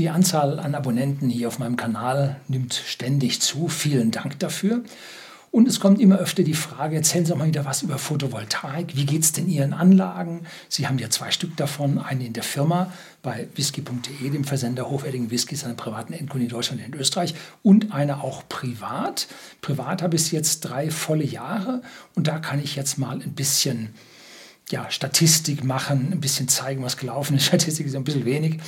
Die Anzahl an Abonnenten hier auf meinem Kanal nimmt ständig zu. Vielen Dank dafür. Und es kommt immer öfter die Frage, erzählen Sie doch mal wieder was über Photovoltaik. Wie geht es denn Ihren Anlagen? Sie haben ja zwei Stück davon, eine in der Firma bei whisky.de, dem Versender hochwertigen Whiskys an privaten Endkunden in Deutschland und in Österreich und eine auch privat. Privat habe ich jetzt drei volle Jahre und da kann ich jetzt mal ein bisschen ja, Statistik machen, ein bisschen zeigen, was gelaufen ist. Statistik ist ein bisschen wenig,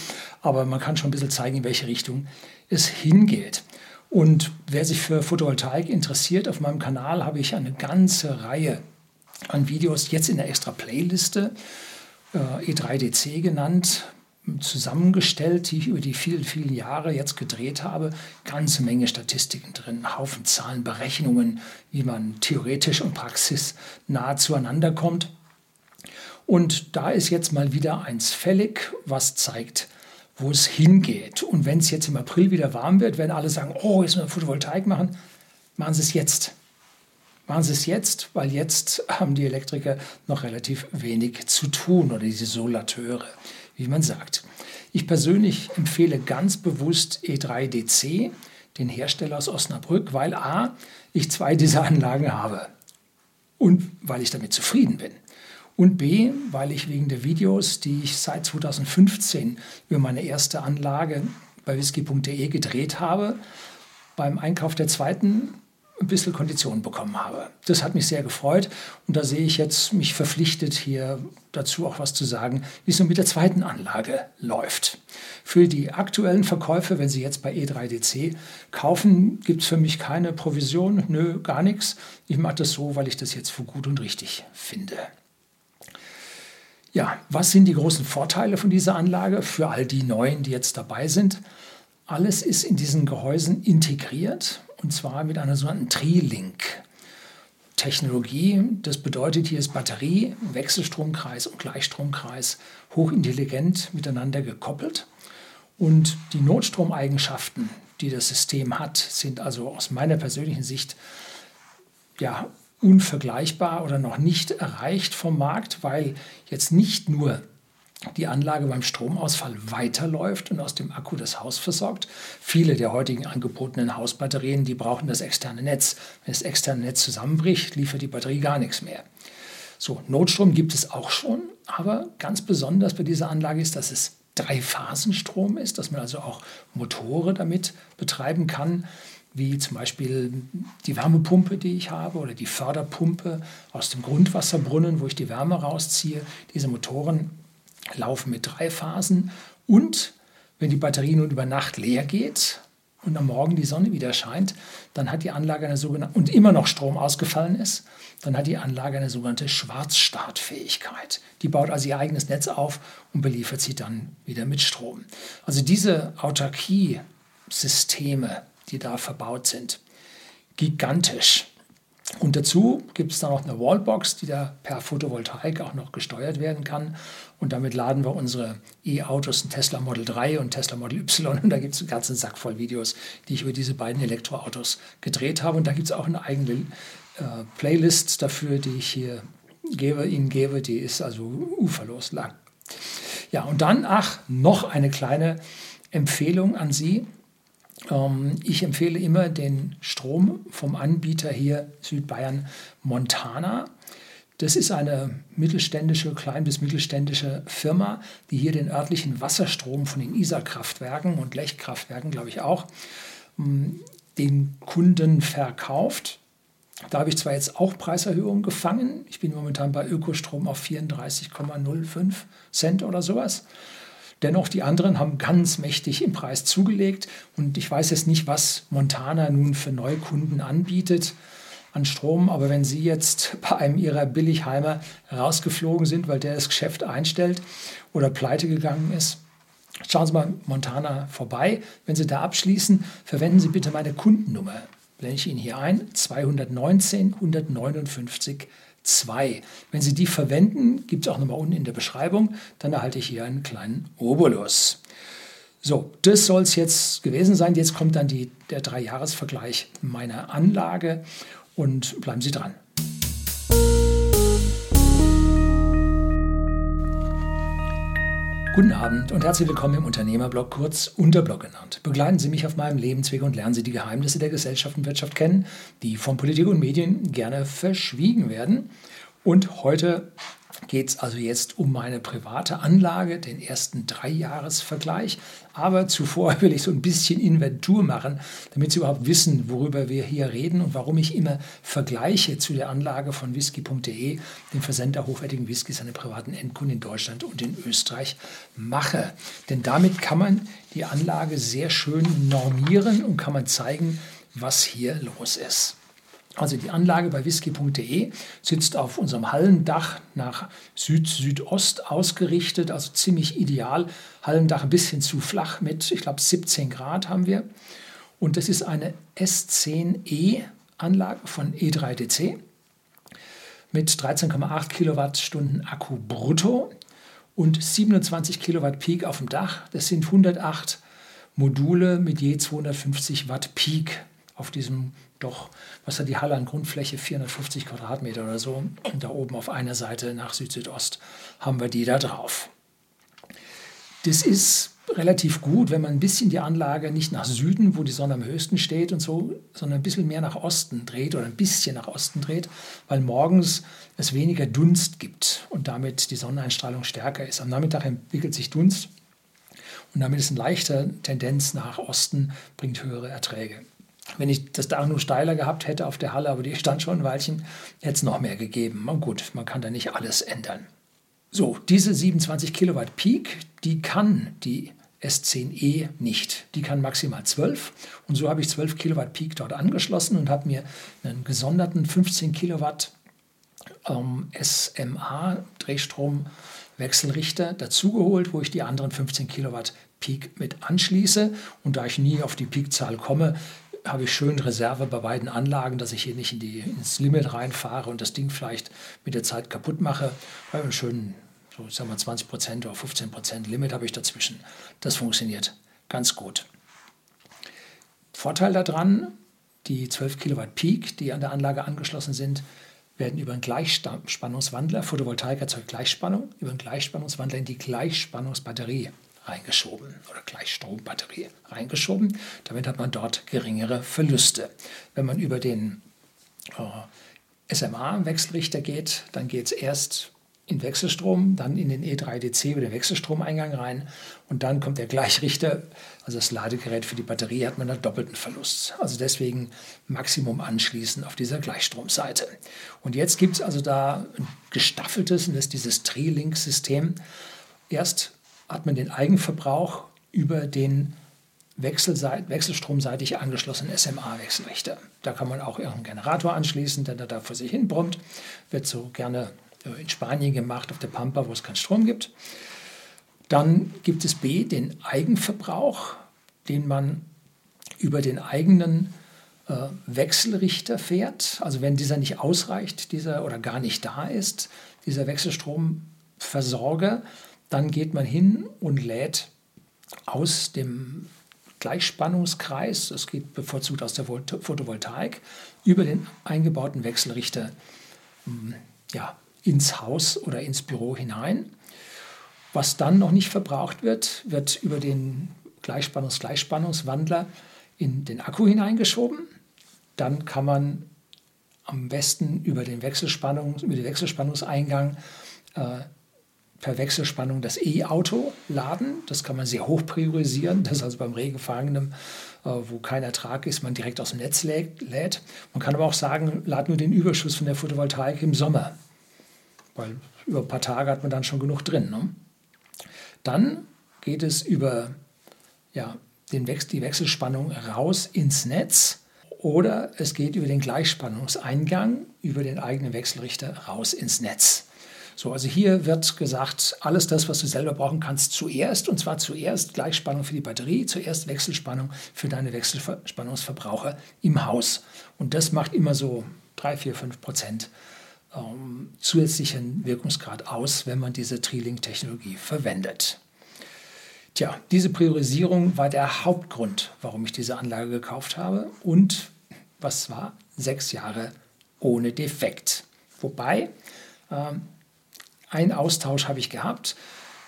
aber man kann schon ein bisschen zeigen, in welche Richtung es hingeht. Und wer sich für Photovoltaik interessiert, auf meinem Kanal habe ich eine ganze Reihe an Videos jetzt in der extra Playliste, äh, E3DC genannt, zusammengestellt, die ich über die vielen, vielen Jahre jetzt gedreht habe. Ganze Menge Statistiken drin, Haufen Zahlen, Berechnungen, wie man theoretisch und praxis nahe zueinander kommt. Und da ist jetzt mal wieder eins fällig, was zeigt, wo es hingeht. Und wenn es jetzt im April wieder warm wird, werden alle sagen, oh, jetzt müssen wir Photovoltaik machen, machen Sie es jetzt. Machen Sie es jetzt, weil jetzt haben die Elektriker noch relativ wenig zu tun oder diese Solateure, wie man sagt. Ich persönlich empfehle ganz bewusst E3DC, den Hersteller aus Osnabrück, weil a, ich zwei dieser Anlagen habe und weil ich damit zufrieden bin. Und B, weil ich wegen der Videos, die ich seit 2015 über meine erste Anlage bei whisky.de gedreht habe, beim Einkauf der zweiten ein bisschen Konditionen bekommen habe. Das hat mich sehr gefreut und da sehe ich jetzt mich verpflichtet, hier dazu auch was zu sagen, wie es nun mit der zweiten Anlage läuft. Für die aktuellen Verkäufe, wenn Sie jetzt bei E3DC kaufen, gibt es für mich keine Provision, nö, gar nichts. Ich mache das so, weil ich das jetzt für gut und richtig finde. Ja, was sind die großen Vorteile von dieser Anlage für all die Neuen, die jetzt dabei sind? Alles ist in diesen Gehäusen integriert und zwar mit einer sogenannten Tri-Link. Technologie, das bedeutet, hier ist Batterie, Wechselstromkreis und Gleichstromkreis hochintelligent miteinander gekoppelt. Und die Notstromeigenschaften, die das System hat, sind also aus meiner persönlichen Sicht ja, unvergleichbar oder noch nicht erreicht vom Markt, weil jetzt nicht nur die Anlage beim Stromausfall weiterläuft und aus dem Akku das Haus versorgt. Viele der heutigen angebotenen Hausbatterien, die brauchen das externe Netz. Wenn das externe Netz zusammenbricht, liefert die Batterie gar nichts mehr. So, Notstrom gibt es auch schon, aber ganz besonders bei dieser Anlage ist, dass es Dreiphasenstrom ist, dass man also auch Motore damit betreiben kann wie zum Beispiel die Wärmepumpe, die ich habe, oder die Förderpumpe aus dem Grundwasserbrunnen, wo ich die Wärme rausziehe. Diese Motoren laufen mit drei Phasen. Und wenn die Batterie nun über Nacht leer geht und am Morgen die Sonne wieder scheint, dann hat die Anlage eine sogenannte, und immer noch Strom ausgefallen ist, dann hat die Anlage eine sogenannte Schwarzstartfähigkeit. Die baut also ihr eigenes Netz auf und beliefert sie dann wieder mit Strom. Also diese Autarkie-Systeme, die da verbaut sind. Gigantisch. Und dazu gibt es dann noch eine Wallbox, die da per Photovoltaik auch noch gesteuert werden kann. Und damit laden wir unsere E-Autos, ein Tesla Model 3 und Tesla Model Y. Und da gibt es einen ganzen Sack voll Videos, die ich über diese beiden Elektroautos gedreht habe. Und da gibt es auch eine eigene äh, Playlist dafür, die ich hier gebe, Ihnen gebe. Die ist also uferlos lang. Ja, und dann, ach, noch eine kleine Empfehlung an Sie. Ähm, ich empfehle immer den Strom vom Anbieter hier Südbayern Montana. Das ist eine mittelständische, klein bis mittelständische Firma, die hier den örtlichen Wasserstrom von den Isar-Kraftwerken und Lechkraftwerken, glaube ich auch, ähm, den Kunden verkauft. Da habe ich zwar jetzt auch Preiserhöhungen gefangen. Ich bin momentan bei Ökostrom auf 34,05 Cent oder sowas. Dennoch, die anderen haben ganz mächtig im Preis zugelegt. Und ich weiß jetzt nicht, was Montana nun für Neukunden anbietet an Strom. Aber wenn Sie jetzt bei einem Ihrer Billigheimer rausgeflogen sind, weil der das Geschäft einstellt oder pleite gegangen ist, schauen Sie mal Montana vorbei. Wenn Sie da abschließen, verwenden Sie bitte meine Kundennummer. Blende ich Ihnen hier ein, 219 159 2. Wenn Sie die verwenden, gibt es auch nochmal unten in der Beschreibung, dann erhalte ich hier einen kleinen Obolus. So, das soll es jetzt gewesen sein. Jetzt kommt dann die, der Dreijahresvergleich meiner Anlage und bleiben Sie dran. Guten Abend und herzlich willkommen im Unternehmerblog, kurz Unterblog genannt. Begleiten Sie mich auf meinem Lebensweg und lernen Sie die Geheimnisse der Gesellschaft und Wirtschaft kennen, die von Politik und Medien gerne verschwiegen werden. Und heute geht es also jetzt um meine private Anlage, den ersten Dreijahresvergleich. Aber zuvor will ich so ein bisschen Inventur machen, damit Sie überhaupt wissen, worüber wir hier reden und warum ich immer Vergleiche zu der Anlage von whisky.de, dem Versender hochwertigen Whiskys an den privaten Endkunden in Deutschland und in Österreich, mache. Denn damit kann man die Anlage sehr schön normieren und kann man zeigen, was hier los ist. Also die Anlage bei whisky.de sitzt auf unserem Hallendach nach Süd-Südost ausgerichtet, also ziemlich ideal. Hallendach ein bisschen zu flach mit, ich glaube, 17 Grad haben wir. Und das ist eine S10e Anlage von E3DC mit 13,8 Kilowattstunden Akku brutto und 27 Kilowatt Peak auf dem Dach. Das sind 108 Module mit je 250 Watt Peak auf diesem doch, was hat die Halle an Grundfläche, 450 Quadratmeter oder so. Und da oben auf einer Seite nach Süd-Südost haben wir die da drauf. Das ist relativ gut, wenn man ein bisschen die Anlage nicht nach Süden, wo die Sonne am höchsten steht und so, sondern ein bisschen mehr nach Osten dreht oder ein bisschen nach Osten dreht, weil morgens es weniger Dunst gibt und damit die Sonneneinstrahlung stärker ist. Am Nachmittag entwickelt sich Dunst und damit ist eine leichte Tendenz nach Osten, bringt höhere Erträge. Wenn ich das da nur steiler gehabt hätte auf der Halle, aber die stand schon ein Weilchen, hätte es noch mehr gegeben. Und gut, man kann da nicht alles ändern. So, diese 27 Kilowatt Peak, die kann die S10e nicht. Die kann maximal 12. Und so habe ich 12 Kilowatt Peak dort angeschlossen und habe mir einen gesonderten 15 Kilowatt ähm, SMA Drehstrom Wechselrichter dazugeholt, wo ich die anderen 15 Kilowatt Peak mit anschließe. Und da ich nie auf die Peakzahl komme, habe ich schön Reserve bei beiden Anlagen, dass ich hier nicht in die, ins Limit reinfahre und das Ding vielleicht mit der Zeit kaputt mache. Weil einen schönen, so sagen wir 20% oder 15% Limit habe ich dazwischen. Das funktioniert ganz gut. Vorteil daran, die 12 Kilowatt Peak, die an der Anlage angeschlossen sind, werden über einen Gleichspannungswandler, Photovoltaik erzeugt Gleichspannung, über einen Gleichspannungswandler in die Gleichspannungsbatterie reingeschoben oder Gleichstrombatterie reingeschoben. Damit hat man dort geringere Verluste. Wenn man über den äh, SMA-Wechselrichter geht, dann geht es erst in Wechselstrom, dann in den E3DC über den Wechselstromeingang rein und dann kommt der Gleichrichter, also das Ladegerät für die Batterie, hat man einen doppelten Verlust. Also deswegen Maximum anschließen auf dieser Gleichstromseite. Und jetzt gibt es also da ein gestaffeltes, und das ist dieses Tri-Link-System. Erst hat man den Eigenverbrauch über den wechselstromseitig angeschlossenen SMA-Wechselrichter. Da kann man auch irgendeinen Generator anschließen, der da vor sich hin brummt. Wird so gerne äh, in Spanien gemacht, auf der Pampa, wo es keinen Strom gibt. Dann gibt es B, den Eigenverbrauch, den man über den eigenen äh, Wechselrichter fährt. Also wenn dieser nicht ausreicht, dieser oder gar nicht da ist, dieser Wechselstromversorger, dann geht man hin und lädt aus dem Gleichspannungskreis, das geht bevorzugt aus der Photovoltaik, über den eingebauten Wechselrichter hm, ja, ins Haus oder ins Büro hinein. Was dann noch nicht verbraucht wird, wird über den Gleichspannungs-Gleichspannungswandler in den Akku hineingeschoben. Dann kann man am besten über den, Wechselspannung, über den Wechselspannungseingang äh, per Wechselspannung das E-Auto laden. Das kann man sehr hoch priorisieren. Das ist also beim Regenfangenen, äh, wo kein Ertrag ist, man direkt aus dem Netz lädt. Man kann aber auch sagen, lad nur den Überschuss von der Photovoltaik im Sommer. Weil über ein paar Tage hat man dann schon genug drin. Ne? Dann geht es über ja, den Wechsel, die Wechselspannung raus ins Netz oder es geht über den Gleichspannungseingang, über den eigenen Wechselrichter raus ins Netz. So, also hier wird gesagt, alles das, was du selber brauchen kannst, zuerst, und zwar zuerst Gleichspannung für die Batterie, zuerst Wechselspannung für deine Wechselspannungsverbraucher im Haus. Und das macht immer so 3, 4, 5 Prozent ähm, zusätzlichen Wirkungsgrad aus, wenn man diese Trilink-Technologie verwendet. Tja, diese Priorisierung war der Hauptgrund, warum ich diese Anlage gekauft habe. Und was war? Sechs Jahre ohne Defekt. Wobei, ähm, ein Austausch habe ich gehabt.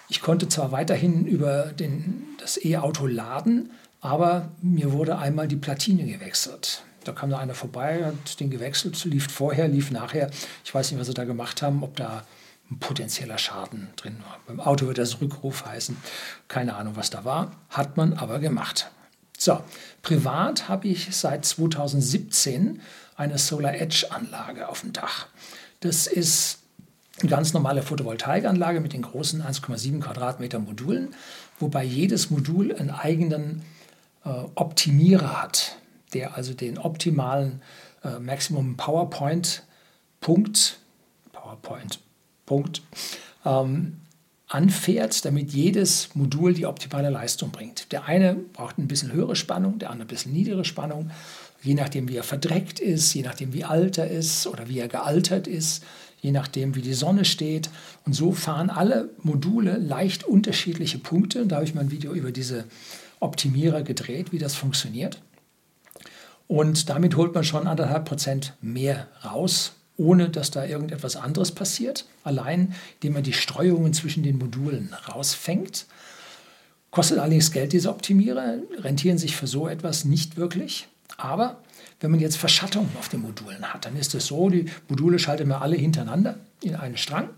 Ich konnte zwar weiterhin über den, das E-Auto laden, aber mir wurde einmal die Platine gewechselt. Da kam da einer vorbei, hat den gewechselt, lief vorher, lief nachher. Ich weiß nicht, was sie da gemacht haben, ob da ein potenzieller Schaden drin war. Beim Auto wird das Rückruf heißen. Keine Ahnung, was da war. Hat man aber gemacht. So, privat habe ich seit 2017 eine Solar Edge Anlage auf dem Dach. Das ist eine ganz normale Photovoltaikanlage mit den großen 1,7 Quadratmeter Modulen, wobei jedes Modul einen eigenen äh, Optimierer hat, der also den optimalen äh, Maximum PowerPoint Punkt, PowerPoint Punkt, ähm, anfährt, damit jedes Modul die optimale Leistung bringt. Der eine braucht ein bisschen höhere Spannung, der andere ein bisschen niedrigere Spannung. Je nachdem, wie er verdreckt ist, je nachdem, wie alt er ist oder wie er gealtert ist, je nachdem, wie die Sonne steht. Und so fahren alle Module leicht unterschiedliche Punkte. Da habe ich mal ein Video über diese Optimierer gedreht, wie das funktioniert. Und damit holt man schon anderthalb Prozent mehr raus ohne dass da irgendetwas anderes passiert, allein indem man die Streuungen zwischen den Modulen rausfängt. Kostet allerdings Geld, diese Optimierer, rentieren sich für so etwas nicht wirklich. Aber wenn man jetzt Verschattung auf den Modulen hat, dann ist es so, die Module schaltet man alle hintereinander in einen Strang,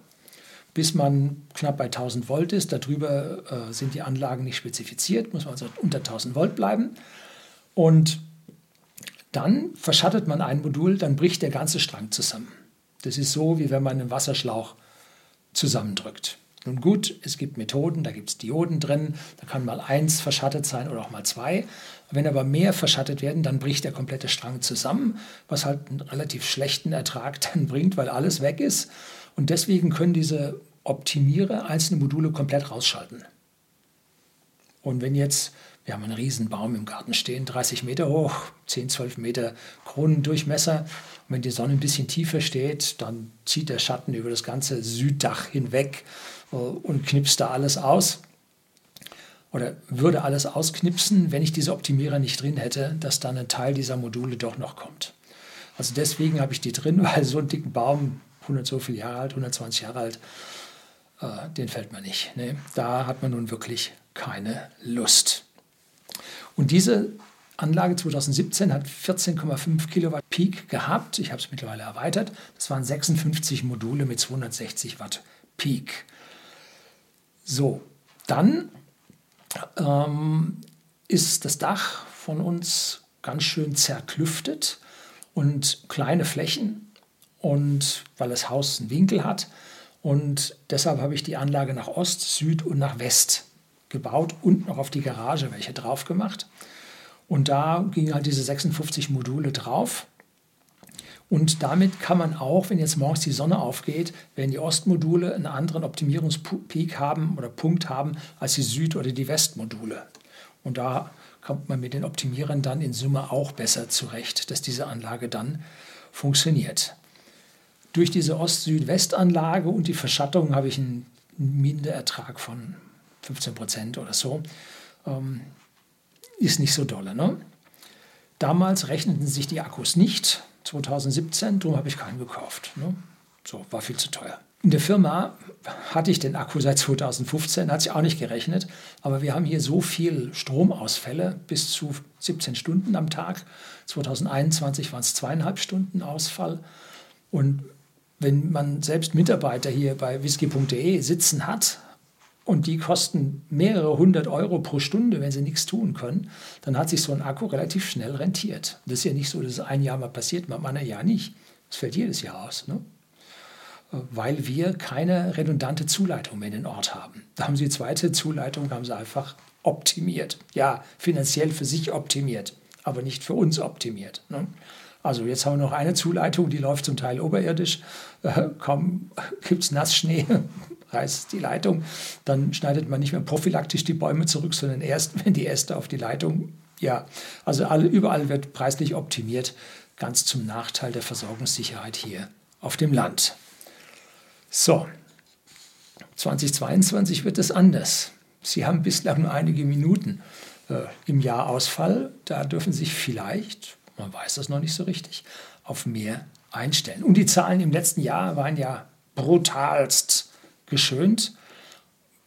bis man knapp bei 1000 Volt ist. Darüber äh, sind die Anlagen nicht spezifiziert, muss man also unter 1000 Volt bleiben. Und dann verschattet man ein Modul, dann bricht der ganze Strang zusammen. Das ist so, wie wenn man einen Wasserschlauch zusammendrückt. Nun gut, es gibt Methoden, da gibt es Dioden drin, da kann mal eins verschattet sein oder auch mal zwei. Wenn aber mehr verschattet werden, dann bricht der komplette Strang zusammen, was halt einen relativ schlechten Ertrag dann bringt, weil alles weg ist. Und deswegen können diese Optimierer einzelne Module komplett rausschalten. Und wenn jetzt wir haben einen riesen Baum im Garten stehen, 30 Meter hoch, 10, 12 Meter Kronendurchmesser. Und wenn die Sonne ein bisschen tiefer steht, dann zieht der Schatten über das ganze Süddach hinweg äh, und knipst da alles aus. Oder würde alles ausknipsen, wenn ich diese Optimierer nicht drin hätte, dass dann ein Teil dieser Module doch noch kommt. Also deswegen habe ich die drin, weil so einen dicken Baum, 100 so viele Jahre alt, 120 Jahre alt, äh, den fällt man nicht. Ne? Da hat man nun wirklich keine Lust. Und diese Anlage 2017 hat 14,5 Kilowatt Peak gehabt. Ich habe es mittlerweile erweitert. Das waren 56 Module mit 260 Watt Peak. So, dann ähm, ist das Dach von uns ganz schön zerklüftet und kleine Flächen und weil das Haus einen Winkel hat und deshalb habe ich die Anlage nach Ost, Süd und nach West gebaut und noch auf die Garage welche drauf gemacht. Und da gingen halt diese 56 Module drauf. Und damit kann man auch, wenn jetzt morgens die Sonne aufgeht, werden die Ostmodule einen anderen Optimierungspeak haben oder Punkt haben als die Süd- oder die Westmodule. Und da kommt man mit den Optimierern dann in Summe auch besser zurecht, dass diese Anlage dann funktioniert. Durch diese Ost-Süd-West-Anlage und die Verschattung habe ich einen Minderertrag von 15 Prozent oder so, ähm, ist nicht so dolle. Ne? Damals rechneten sich die Akkus nicht, 2017, darum habe ich keinen gekauft. Ne? So, war viel zu teuer. In der Firma hatte ich den Akku seit 2015, hat sich auch nicht gerechnet, aber wir haben hier so viel Stromausfälle, bis zu 17 Stunden am Tag. 2021 waren es zweieinhalb Stunden Ausfall. Und wenn man selbst Mitarbeiter hier bei whisky.de sitzen hat, und die kosten mehrere hundert Euro pro Stunde, wenn sie nichts tun können, dann hat sich so ein Akku relativ schnell rentiert. Das ist ja nicht so, dass es ein Jahr mal passiert, mal ein Jahr nicht. Das fällt jedes Jahr aus. Ne? Weil wir keine redundante Zuleitung mehr in den Ort haben. Da haben sie die zweite Zuleitung, haben sie einfach optimiert. Ja, finanziell für sich optimiert, aber nicht für uns optimiert. Ne? Also jetzt haben wir noch eine Zuleitung, die läuft zum Teil oberirdisch. Äh, kaum gibt es Nassschnee, reißt die Leitung. Dann schneidet man nicht mehr prophylaktisch die Bäume zurück, sondern erst, wenn die Äste auf die Leitung. Ja, also alle, überall wird preislich optimiert, ganz zum Nachteil der Versorgungssicherheit hier auf dem Land. So, 2022 wird es anders. Sie haben bislang nur einige Minuten äh, im Jahr Ausfall. Da dürfen Sie sich vielleicht, man weiß das noch nicht so richtig, auf mehr einstellen. Und die Zahlen im letzten Jahr waren ja brutalst geschönt.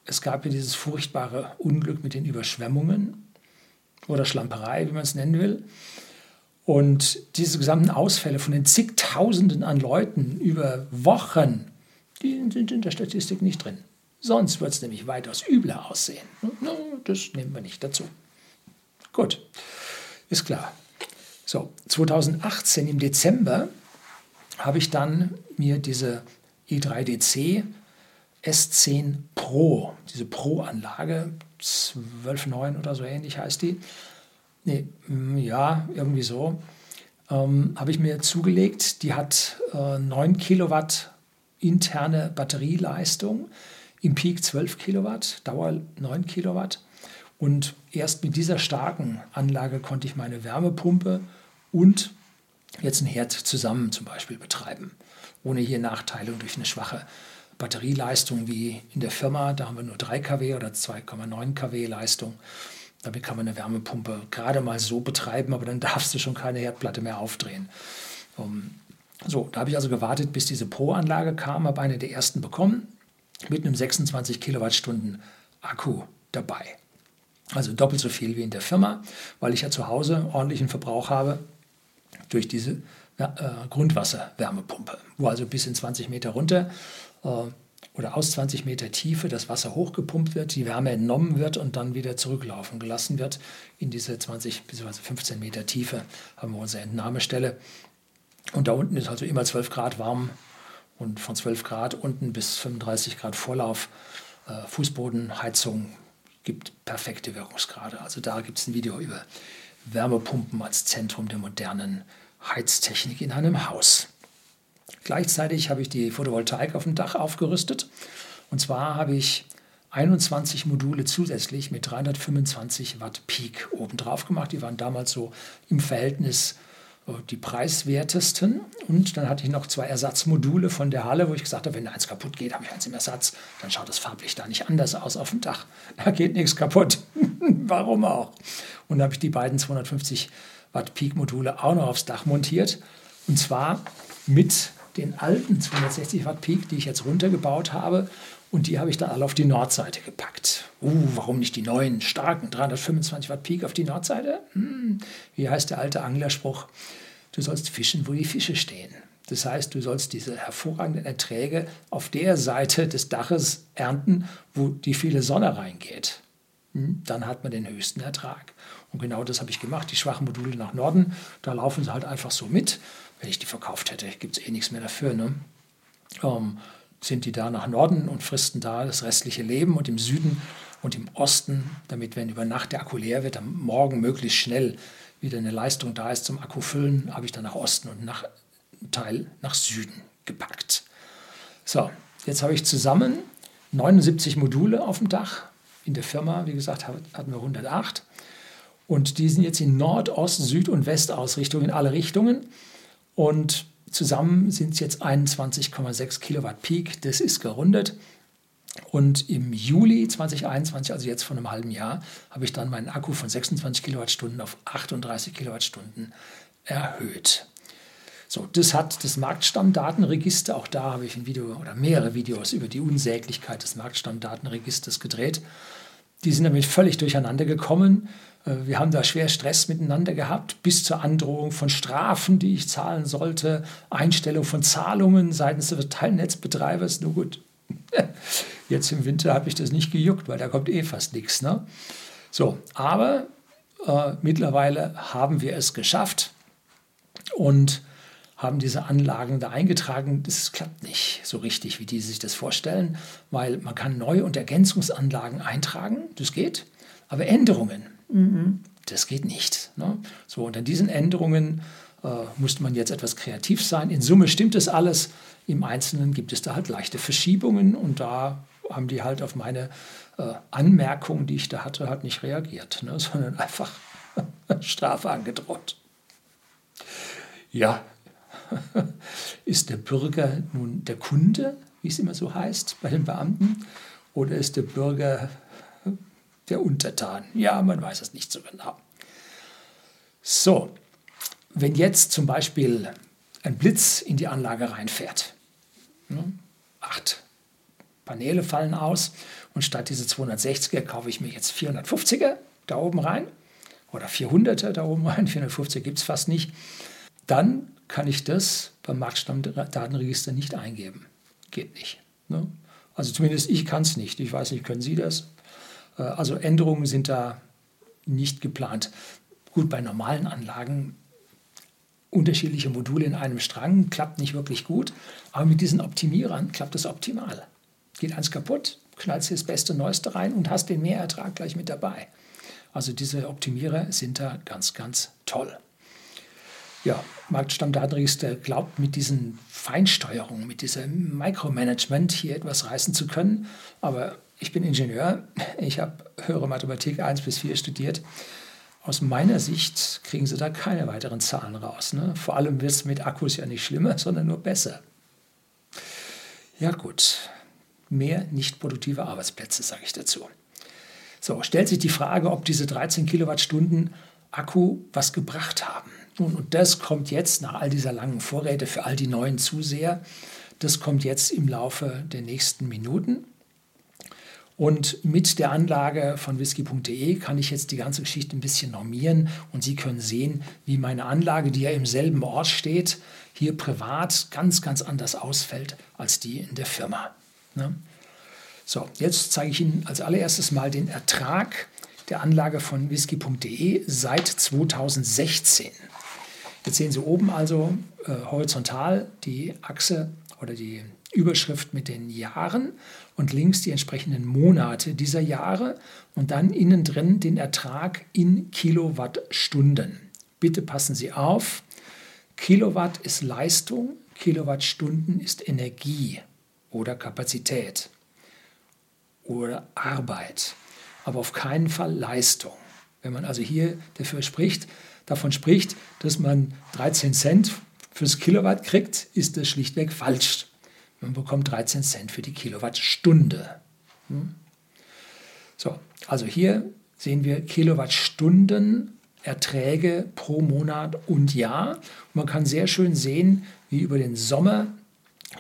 es gab ja dieses furchtbare Unglück mit den Überschwemmungen oder Schlamperei, wie man es nennen will. Und diese gesamten Ausfälle von den zigtausenden an Leuten über Wochen, die sind in der Statistik nicht drin. Sonst wird es nämlich weitaus übler aussehen. Das nehmen wir nicht dazu. Gut, ist klar. So, 2018 im Dezember habe ich dann mir diese i3DC S10 Pro, diese Pro-Anlage, 12.9 oder so ähnlich heißt die. Nee, mm, ja, irgendwie so. Ähm, habe ich mir zugelegt. Die hat äh, 9 Kilowatt interne Batterieleistung, im Peak 12 Kilowatt, Dauer 9 Kilowatt. Und erst mit dieser starken Anlage konnte ich meine Wärmepumpe und jetzt ein Herd zusammen zum Beispiel betreiben, ohne hier Nachteilung durch eine schwache Batterieleistung wie in der Firma. Da haben wir nur 3 kW oder 2,9 kW Leistung. Damit kann man eine Wärmepumpe gerade mal so betreiben, aber dann darfst du schon keine Herdplatte mehr aufdrehen. Um, so, da habe ich also gewartet, bis diese Pro-Anlage kam, habe eine der ersten bekommen mit einem 26 Kilowattstunden Akku dabei. Also doppelt so viel wie in der Firma, weil ich ja zu Hause ordentlichen Verbrauch habe durch diese äh, Grundwasserwärmepumpe, wo also bis in 20 Meter runter oder aus 20 Meter Tiefe das Wasser hochgepumpt wird, die Wärme entnommen wird und dann wieder zurücklaufen gelassen wird. In diese 20 bzw. 15 Meter Tiefe haben wir unsere Entnahmestelle. Und da unten ist also immer 12 Grad warm und von 12 Grad unten bis 35 Grad Vorlauf. Äh, Fußbodenheizung gibt perfekte Wirkungsgrade. Also da gibt es ein Video über Wärmepumpen als Zentrum der modernen Heiztechnik in einem Haus. Gleichzeitig habe ich die Photovoltaik auf dem Dach aufgerüstet. Und zwar habe ich 21 Module zusätzlich mit 325 Watt Peak obendrauf gemacht. Die waren damals so im Verhältnis äh, die preiswertesten. Und dann hatte ich noch zwei Ersatzmodule von der Halle, wo ich gesagt habe, wenn eins kaputt geht, habe ich eins im Ersatz. Dann schaut das farblich da nicht anders aus auf dem Dach. Da geht nichts kaputt. Warum auch? Und dann habe ich die beiden 250 Watt Peak Module auch noch aufs Dach montiert. Und zwar mit den alten 260 Watt Peak, die ich jetzt runtergebaut habe. Und die habe ich dann alle auf die Nordseite gepackt. Uh, warum nicht die neuen, starken 325 Watt Peak auf die Nordseite? Hm, wie heißt der alte Anglerspruch? Du sollst fischen, wo die Fische stehen. Das heißt, du sollst diese hervorragenden Erträge auf der Seite des Daches ernten, wo die viele Sonne reingeht. Hm, dann hat man den höchsten Ertrag. Und genau das habe ich gemacht. Die schwachen Module nach Norden, da laufen sie halt einfach so mit. Wenn ich die verkauft hätte, gibt es eh nichts mehr dafür. Ne? Ähm, sind die da nach Norden und fristen da das restliche Leben und im Süden und im Osten, damit, wenn über Nacht der Akku leer wird, am Morgen möglichst schnell wieder eine Leistung da ist zum Akku füllen, habe ich dann nach Osten und nach Teil nach Süden gepackt. So, jetzt habe ich zusammen 79 Module auf dem Dach. In der Firma, wie gesagt, hatten wir 108. Und die sind jetzt in Nord-, Ost-, Süd- und Westausrichtung in alle Richtungen. Und zusammen sind es jetzt 21,6 Kilowatt Peak. Das ist gerundet. Und im Juli 2021, also jetzt vor einem halben Jahr, habe ich dann meinen Akku von 26 Kilowattstunden auf 38 Kilowattstunden erhöht. So, das hat das Marktstammdatenregister, auch da habe ich ein Video oder mehrere Videos über die Unsäglichkeit des Marktstammdatenregisters gedreht. Die sind nämlich völlig durcheinander gekommen. Äh, wir haben da schwer Stress miteinander gehabt, bis zur Androhung von Strafen, die ich zahlen sollte, Einstellung von Zahlungen seitens des Teilnetzbetreibers. Nur gut, jetzt im Winter habe ich das nicht gejuckt, weil da kommt eh fast nichts. Ne? So, aber äh, mittlerweile haben wir es geschafft und haben diese Anlagen da eingetragen. Das klappt nicht so richtig, wie die sich das vorstellen, weil man kann Neu- und Ergänzungsanlagen eintragen, das geht, aber Änderungen, Mhm. Das geht nicht. Ne? So, und an diesen Änderungen äh, musste man jetzt etwas kreativ sein. In Summe stimmt es alles. Im Einzelnen gibt es da halt leichte Verschiebungen und da haben die halt auf meine äh, Anmerkungen, die ich da hatte, halt nicht reagiert, ne? sondern einfach Strafe angedroht. Ja, ist der Bürger nun der Kunde, wie es immer so heißt bei den Beamten, oder ist der Bürger der Untertan. Ja, man weiß es nicht so genau. So, wenn jetzt zum Beispiel ein Blitz in die Anlage reinfährt, ne, acht Paneele fallen aus und statt diese 260er kaufe ich mir jetzt 450er da oben rein oder 400er da oben rein, 450 gibt es fast nicht, dann kann ich das beim Marktstammdatenregister nicht eingeben. Geht nicht. Ne? Also zumindest ich kann es nicht. Ich weiß nicht, können Sie das? Äh, also Änderungen sind da nicht geplant. Gut, bei normalen Anlagen unterschiedliche Module in einem Strang klappt nicht wirklich gut, aber mit diesen Optimierern klappt es optimal. Geht eins kaputt, knallst dir das beste Neueste rein und hast den Mehrertrag gleich mit dabei. Also diese Optimierer sind da ganz, ganz toll. Ja, Marktstammdatenregister glaubt mit diesen Feinsteuerungen, mit diesem Micromanagement hier etwas reißen zu können. Aber ich bin Ingenieur, ich habe höhere Mathematik 1 bis 4 studiert. Aus meiner Sicht kriegen sie da keine weiteren Zahlen raus. Ne? Vor allem wird es mit Akkus ja nicht schlimmer, sondern nur besser. Ja gut, mehr nicht produktive Arbeitsplätze, sage ich dazu. So, stellt sich die Frage, ob diese 13 Kilowattstunden Akku was gebracht haben. Nun, und das kommt jetzt nach all dieser langen Vorräte für all die neuen Zuseher. Das kommt jetzt im Laufe der nächsten Minuten. Und mit der Anlage von whisky.de kann ich jetzt die ganze Geschichte ein bisschen normieren und Sie können sehen, wie meine Anlage, die ja im selben Ort steht, hier privat ganz, ganz anders ausfällt als die in der Firma. Ne? So, jetzt zeige ich Ihnen als allererstes mal den Ertrag der Anlage von whisky.de seit 2016. Jetzt sehen Sie oben also äh, horizontal die Achse oder die Überschrift mit den Jahren und links die entsprechenden Monate dieser Jahre und dann innen drin den Ertrag in Kilowattstunden. Bitte passen Sie auf, Kilowatt ist Leistung, Kilowattstunden ist Energie oder Kapazität oder Arbeit, aber auf keinen Fall Leistung. Wenn man also hier dafür spricht, davon spricht, dass man 13 Cent fürs Kilowatt kriegt, ist das schlichtweg falsch. Man bekommt 13 Cent für die Kilowattstunde. Hm? So, also hier sehen wir Kilowattstunden Erträge pro Monat und Jahr. Und man kann sehr schön sehen, wie über den Sommer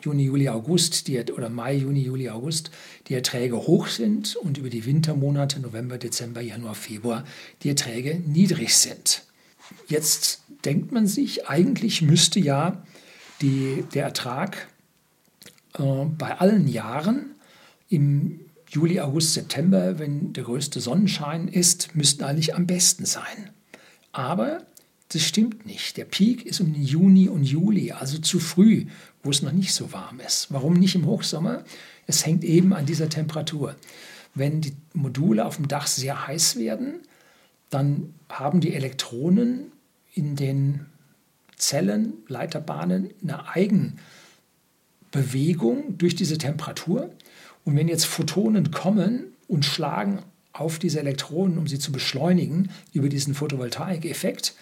Juni, Juli, August die, oder Mai, Juni, Juli, August die Erträge hoch sind und über die Wintermonate November, Dezember, Januar, Februar die Erträge niedrig sind. Jetzt denkt man sich, eigentlich müsste ja die, der Ertrag äh, bei allen Jahren im Juli, August, September, wenn der größte Sonnenschein ist, müssten eigentlich am besten sein. Aber das stimmt nicht. Der Peak ist um den Juni und Juli, also zu früh, wo es noch nicht so warm ist. Warum nicht im Hochsommer? Es hängt eben an dieser Temperatur. Wenn die Module auf dem Dach sehr heiß werden, dann haben die Elektronen in den Zellen, Leiterbahnen eine Eigenbewegung durch diese Temperatur. Und wenn jetzt Photonen kommen und schlagen auf diese Elektronen, um sie zu beschleunigen über diesen Photovoltaikeffekt,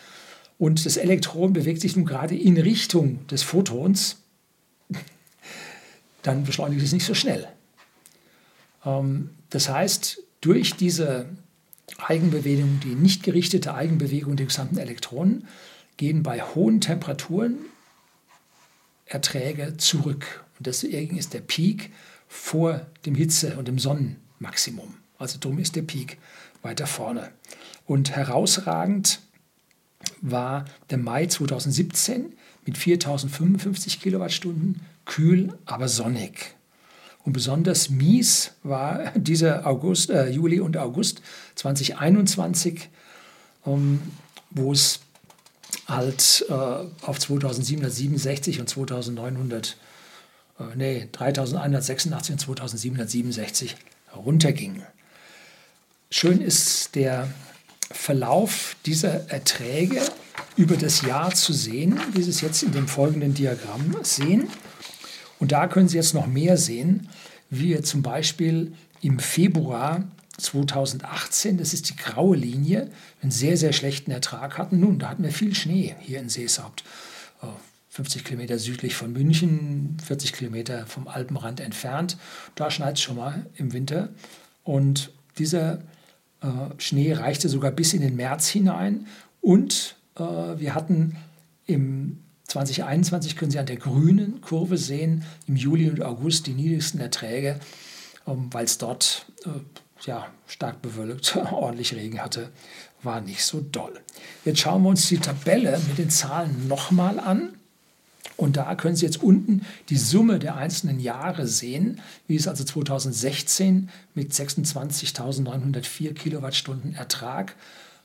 und das Elektron bewegt sich nun gerade in Richtung des Photons, dann beschleunigt es nicht so schnell. Ähm, das heißt, durch diese Eigenbewegung, die nicht gerichtete Eigenbewegung der gesamten Elektronen, gehen bei hohen Temperaturen Erträge zurück. Und deswegen ist der Peak vor dem Hitze- und dem Sonnenmaximum. Also darum ist der Peak weiter vorne. Und herausragend war der Mai 2017 mit 4055 Kilowattstunden, kühl, aber sonnig. Und besonders mies war dieser August, äh, Juli und August 2021, ähm, wo es halt äh, auf 2767 und 2900, äh, nee, 3186 und 2767 runterging. Schön ist der Verlauf dieser Erträge über das Jahr zu sehen, wie Sie es jetzt in dem folgenden Diagramm sehen. Und da können Sie jetzt noch mehr sehen, wie wir zum Beispiel im Februar 2018, das ist die graue Linie, einen sehr, sehr schlechten Ertrag hatten. Nun, da hatten wir viel Schnee hier in Seeshaupt. 50 Kilometer südlich von München, 40 Kilometer vom Alpenrand entfernt. Da schneit es schon mal im Winter. Und dieser äh, Schnee reichte sogar bis in den März hinein und äh, wir hatten im 2021, können Sie an der grünen Kurve sehen, im Juli und August die niedrigsten Erträge ähm, weil es dort äh, ja, stark bewölkt, ordentlich Regen hatte, war nicht so doll. Jetzt schauen wir uns die Tabelle mit den Zahlen nochmal an. Und da können Sie jetzt unten die Summe der einzelnen Jahre sehen, wie es also 2016 mit 26.904 Kilowattstunden Ertrag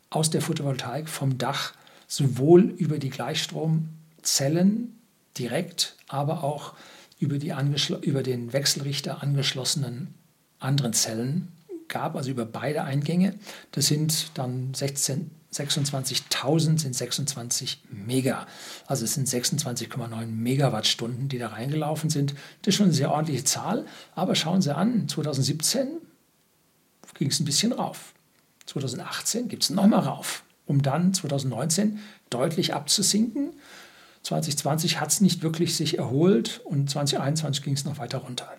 aus der Photovoltaik vom Dach sowohl über die Gleichstromzellen direkt, aber auch über, die über den Wechselrichter angeschlossenen anderen Zellen gab, also über beide Eingänge. Das sind dann 26.000 sind 26 Mega. Also es sind 26,9 Megawattstunden, die da reingelaufen sind. Das ist schon eine sehr ordentliche Zahl. Aber schauen Sie an, 2017 ging es ein bisschen rauf. 2018 gibt es nochmal rauf, um dann 2019 deutlich abzusinken. 2020 hat es nicht wirklich sich erholt und 2021 ging es noch weiter runter.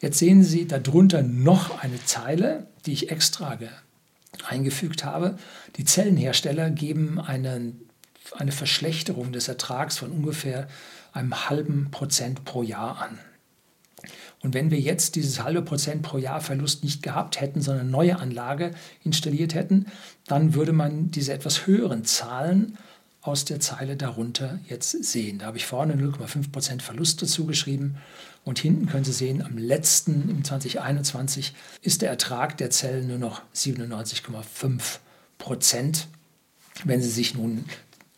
Jetzt sehen Sie darunter noch eine Zeile, die ich extra eingefügt habe. Die Zellenhersteller geben eine, eine Verschlechterung des Ertrags von ungefähr einem halben Prozent pro Jahr an. Und wenn wir jetzt dieses halbe Prozent pro Jahr Verlust nicht gehabt hätten, sondern eine neue Anlage installiert hätten, dann würde man diese etwas höheren Zahlen aus der Zeile darunter jetzt sehen. Da habe ich vorne 0,5% Verlust dazu geschrieben und hinten können Sie sehen, am letzten, im 2021, ist der Ertrag der Zellen nur noch 97,5%, wenn Sie sich nun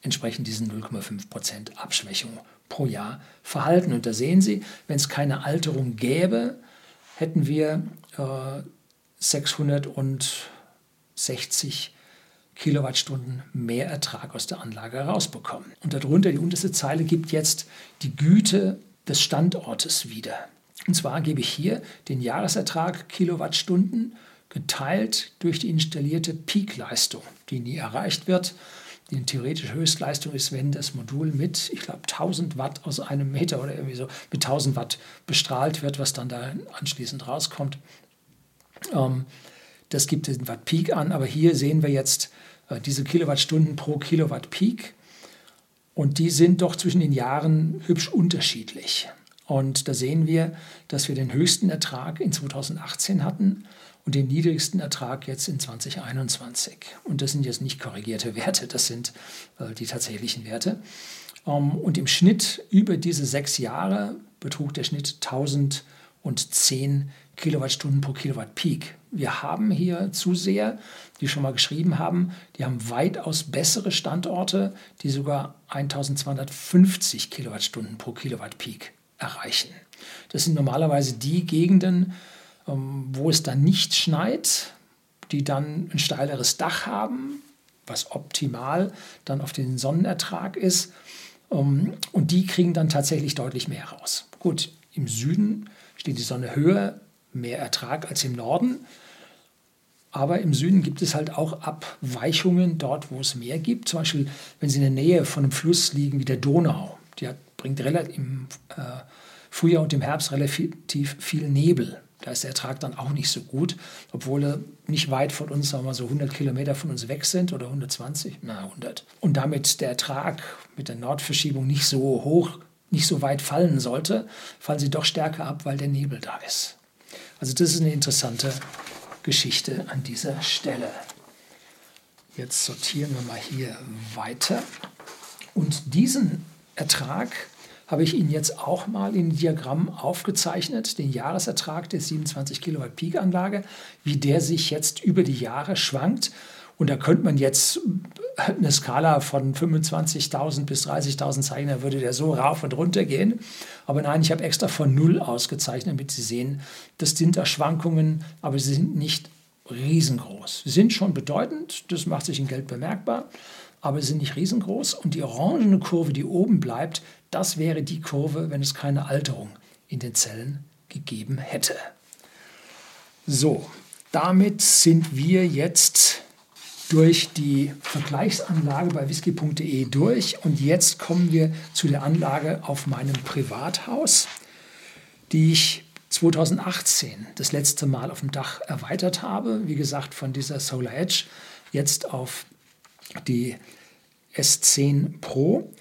entsprechend diesen 0,5% Abschwächung pro Jahr verhalten. Und da sehen Sie, wenn es keine Alterung gäbe, hätten wir äh, 660 Kilowattstunden mehr Ertrag aus der Anlage herausbekommen. Und darunter die unterste Zeile gibt jetzt die Güte des Standortes wieder. Und zwar gebe ich hier den Jahresertrag Kilowattstunden geteilt durch die installierte Peakleistung, die nie erreicht wird. Die theoretische Höchstleistung ist, wenn das Modul mit, ich glaube, 1000 Watt aus einem Meter oder irgendwie so mit 1000 Watt bestrahlt wird, was dann da anschließend rauskommt. Ähm, das gibt den Watt Peak an, aber hier sehen wir jetzt äh, diese Kilowattstunden pro Kilowatt Peak. Und die sind doch zwischen den Jahren hübsch unterschiedlich. Und da sehen wir, dass wir den höchsten Ertrag in 2018 hatten und den niedrigsten Ertrag jetzt in 2021. Und das sind jetzt nicht korrigierte Werte, das sind äh, die tatsächlichen Werte. Ähm, und im Schnitt über diese sechs Jahre betrug der Schnitt 1010 Kilowattstunden pro Kilowatt Peak. Wir haben hier Zuseher, die schon mal geschrieben haben, die haben weitaus bessere Standorte, die sogar 1250 Kilowattstunden pro Kilowatt Peak erreichen. Das sind normalerweise die Gegenden, ähm, wo es dann nicht schneit, die dann ein steileres Dach haben, was optimal dann auf den Sonnenertrag ist. Ähm, und die kriegen dann tatsächlich deutlich mehr raus. Gut, im Süden steht die Sonne höher, mehr Ertrag als im Norden. Aber im Süden gibt es halt auch Abweichungen dort, wo es mehr gibt. Zum Beispiel, wenn Sie in der Nähe von einem Fluss liegen wie der Donau. Die hat, bringt relativ im äh, Frühjahr und im Herbst relativ viel Nebel. Da ist der Ertrag dann auch nicht so gut, obwohl er nicht weit von uns, sagen wir mal so 100 Kilometer von uns weg sind oder 120, na 100. Und damit der Ertrag mit der Nordverschiebung nicht so hoch, nicht so weit fallen sollte, fallen sie doch stärker ab, weil der Nebel da ist. Also das ist eine interessante Geschichte an dieser Stelle. Jetzt sortieren wir mal hier weiter. Und diesen Ertrag habe ich Ihnen jetzt auch mal in Diagramm aufgezeichnet, den Jahresertrag der 27 Kilowatt Peak-Anlage, wie der sich jetzt über die Jahre schwankt. Und da könnte man jetzt eine Skala von 25.000 bis 30.000 zeichnen, da würde der so rauf und runter gehen. Aber nein, ich habe extra von Null ausgezeichnet, damit Sie sehen, das sind da Schwankungen, aber sie sind nicht riesengroß. Sie sind schon bedeutend, das macht sich in Geld bemerkbar, aber sie sind nicht riesengroß. Und die orangene Kurve, die oben bleibt, das wäre die Kurve, wenn es keine Alterung in den Zellen gegeben hätte. So, damit sind wir jetzt durch die Vergleichsanlage bei whisky.de durch. Und jetzt kommen wir zu der Anlage auf meinem Privathaus, die ich 2018 das letzte Mal auf dem Dach erweitert habe. Wie gesagt, von dieser Solar Edge jetzt auf die S10 Pro.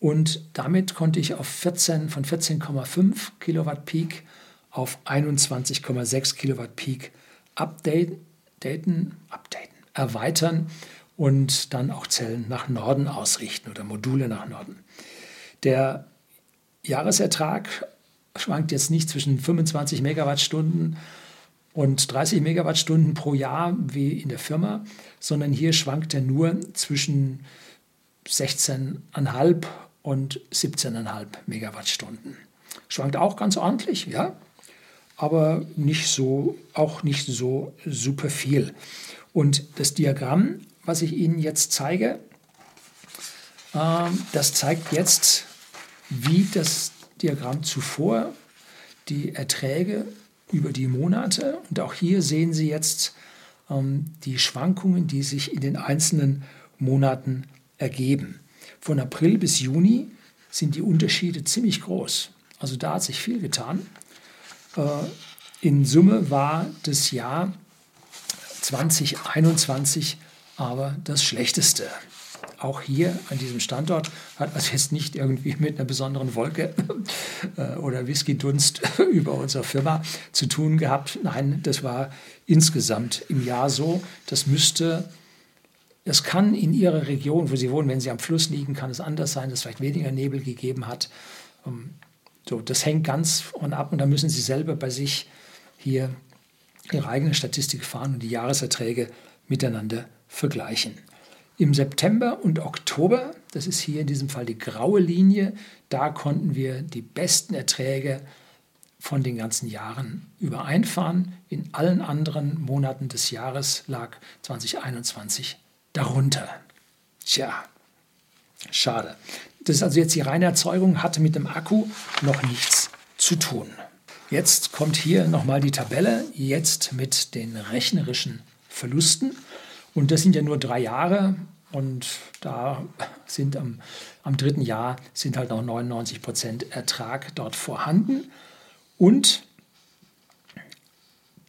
Und damit konnte ich auf 14 von 14,5 Kilowatt Peak auf 21,6 Kilowatt Peak updaten, updaten, erweitern und dann auch Zellen nach Norden ausrichten oder Module nach Norden. Der Jahresertrag schwankt jetzt nicht zwischen 25 Megawattstunden und 30 Megawattstunden pro Jahr wie in der Firma, sondern hier schwankt er nur zwischen 16,5 und 17,5 Megawattstunden. Schwankt auch ganz ordentlich, ja, aber nicht so, auch nicht so super viel. Und das Diagramm, was ich Ihnen jetzt zeige, äh, das zeigt jetzt, wie das Diagramm zuvor die Erträge über die Monate und auch hier sehen Sie jetzt ähm, die Schwankungen, die sich in den einzelnen Monaten ergeben. Von April bis Juni sind die Unterschiede ziemlich groß. Also da hat sich viel getan. Äh, in Summe war das Jahr 2021 aber das schlechteste. Auch hier an diesem Standort hat also jetzt nicht irgendwie mit einer besonderen Wolke äh, oder Whisky-Dunst über unsere Firma zu tun gehabt. Nein, das war insgesamt im Jahr so. Das müsste es kann in Ihrer Region, wo Sie wohnen, wenn Sie am Fluss liegen, kann es anders sein, dass es vielleicht weniger Nebel gegeben hat. Ähm, so, das hängt ganz von ab und da müssen Sie selber bei sich hier Ihre eigene Statistik fahren und die Jahreserträge miteinander vergleichen. Im September und Oktober, das ist hier in diesem Fall die graue Linie, da konnten wir die besten Erträge von den ganzen Jahren übereinfahren. In allen anderen Monaten des Jahres lag 2021 darunter. Tja, schade. Das ist also jetzt die reine Erzeugung, hatte mit dem Akku noch nichts zu tun. Jetzt kommt hier nochmal die Tabelle, jetzt mit den rechnerischen Verlusten. Und das sind ja nur drei Jahre und da sind am, am dritten Jahr sind halt noch 99 Prozent Ertrag dort vorhanden. Und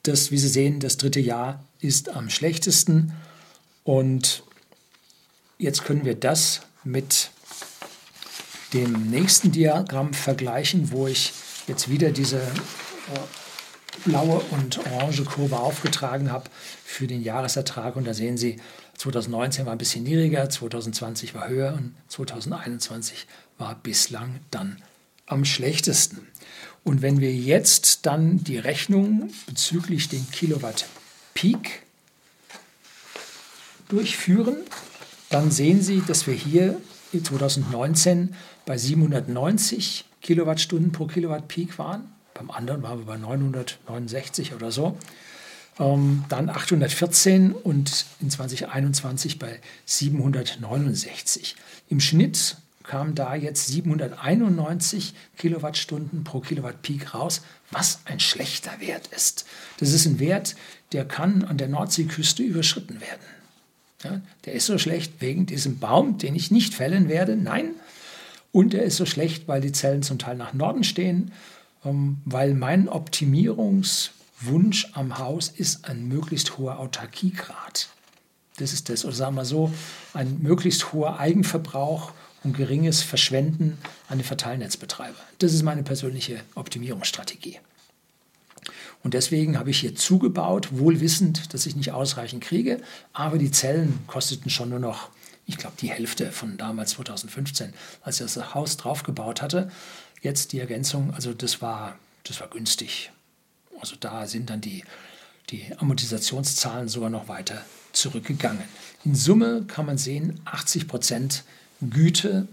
das, wie Sie sehen, das dritte Jahr ist am schlechtesten. Und jetzt können wir das mit dem nächsten Diagramm vergleichen, wo ich jetzt wieder diese äh, blaue und orange Kurve aufgetragen habe für den Jahresertrag. Und da sehen Sie, 2019 war ein bisschen niedriger, 2020 war höher und 2021 war bislang dann am schlechtesten. Und wenn wir jetzt dann die Rechnung bezüglich den Kilowatt Peak durchführen, dann sehen Sie, dass wir hier 2019 bei 790 Kilowattstunden pro Kilowatt Peak waren. Beim anderen waren wir bei 969 oder so. Ähm, dann 814 und in 2021 bei 769. Im Schnitt kamen da jetzt 791 Kilowattstunden pro Kilowatt Peak raus, was ein schlechter Wert ist. Das ist ein Wert, der kann an der Nordseeküste überschritten werden. Ja, der ist so schlecht wegen diesem Baum, den ich nicht fällen werde. Nein. Und er ist so schlecht, weil die Zellen zum Teil nach Norden stehen, ähm, weil mein Optimierungswunsch am Haus ist ein möglichst hoher Autarkiegrad. Das ist das, oder sagen wir so, ein möglichst hoher Eigenverbrauch und geringes Verschwenden an den Verteilnetzbetreiber. Das ist meine persönliche Optimierungsstrategie. Und deswegen habe ich hier zugebaut, wohl wissend, dass ich nicht ausreichend kriege. Aber die Zellen kosteten schon nur noch, ich glaube, die Hälfte von damals 2015, als ich das Haus draufgebaut hatte. Jetzt die Ergänzung, also das war, das war günstig. Also da sind dann die, die Amortisationszahlen sogar noch weiter zurückgegangen. In Summe kann man sehen, 80 Prozent Güte